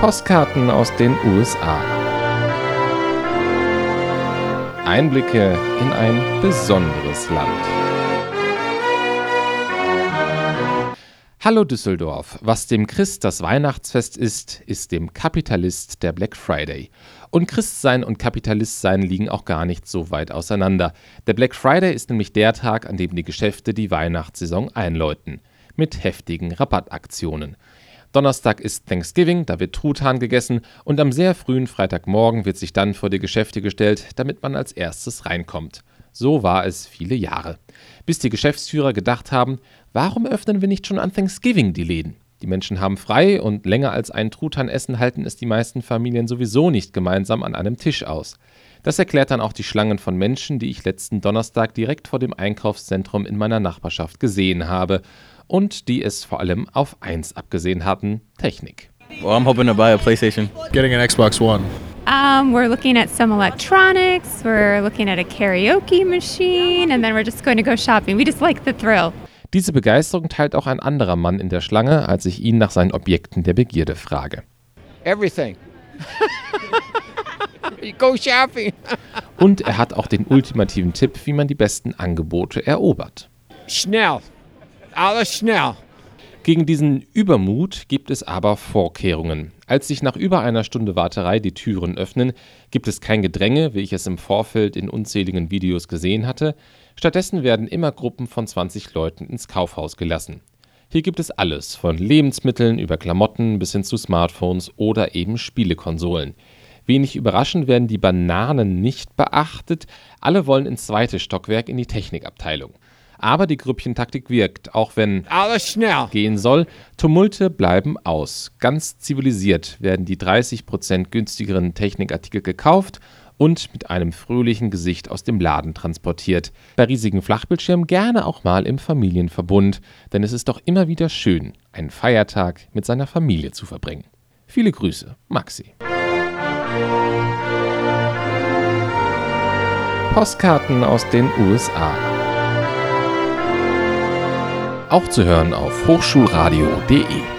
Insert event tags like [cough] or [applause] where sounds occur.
Postkarten aus den USA. Einblicke in ein besonderes Land. Hallo Düsseldorf. Was dem Christ das Weihnachtsfest ist, ist dem Kapitalist der Black Friday. Und Christsein und Kapitalistsein liegen auch gar nicht so weit auseinander. Der Black Friday ist nämlich der Tag, an dem die Geschäfte die Weihnachtssaison einläuten. Mit heftigen Rabattaktionen. Donnerstag ist Thanksgiving, da wird Truthahn gegessen und am sehr frühen Freitagmorgen wird sich dann vor die Geschäfte gestellt, damit man als erstes reinkommt. So war es viele Jahre. Bis die Geschäftsführer gedacht haben, warum öffnen wir nicht schon an Thanksgiving die Läden? Die Menschen haben frei und länger als ein Truthahnessen halten es die meisten Familien sowieso nicht gemeinsam an einem Tisch aus. Das erklärt dann auch die Schlangen von Menschen, die ich letzten Donnerstag direkt vor dem Einkaufszentrum in meiner Nachbarschaft gesehen habe und die es vor allem auf eins abgesehen hatten: Technik. Well, I'm hoping to buy a PlayStation. Getting an Xbox One. Um, we're looking at some electronics, we're looking at a karaoke machine, and then we're just going to go shopping. We just like the thrill. Diese Begeisterung teilt auch ein anderer Mann in der Schlange, als ich ihn nach seinen Objekten der Begierde frage. Everything. [laughs] Go shopping. Und er hat auch den ultimativen Tipp, wie man die besten Angebote erobert. Schnell. Alles schnell. Gegen diesen Übermut gibt es aber Vorkehrungen. Als sich nach über einer Stunde Warterei die Türen öffnen, gibt es kein Gedränge, wie ich es im Vorfeld in unzähligen Videos gesehen hatte. Stattdessen werden immer Gruppen von 20 Leuten ins Kaufhaus gelassen. Hier gibt es alles, von Lebensmitteln über Klamotten bis hin zu Smartphones oder eben Spielekonsolen. Wenig überraschend werden die Bananen nicht beachtet, alle wollen ins zweite Stockwerk in die Technikabteilung. Aber die Grüppchentaktik wirkt, auch wenn Alles schnell. gehen soll. Tumulte bleiben aus. Ganz zivilisiert werden die 30% günstigeren Technikartikel gekauft und mit einem fröhlichen Gesicht aus dem Laden transportiert. Bei riesigen Flachbildschirmen gerne auch mal im Familienverbund, denn es ist doch immer wieder schön, einen Feiertag mit seiner Familie zu verbringen. Viele Grüße, Maxi. Postkarten aus den USA. Auch zu hören auf hochschulradio.de.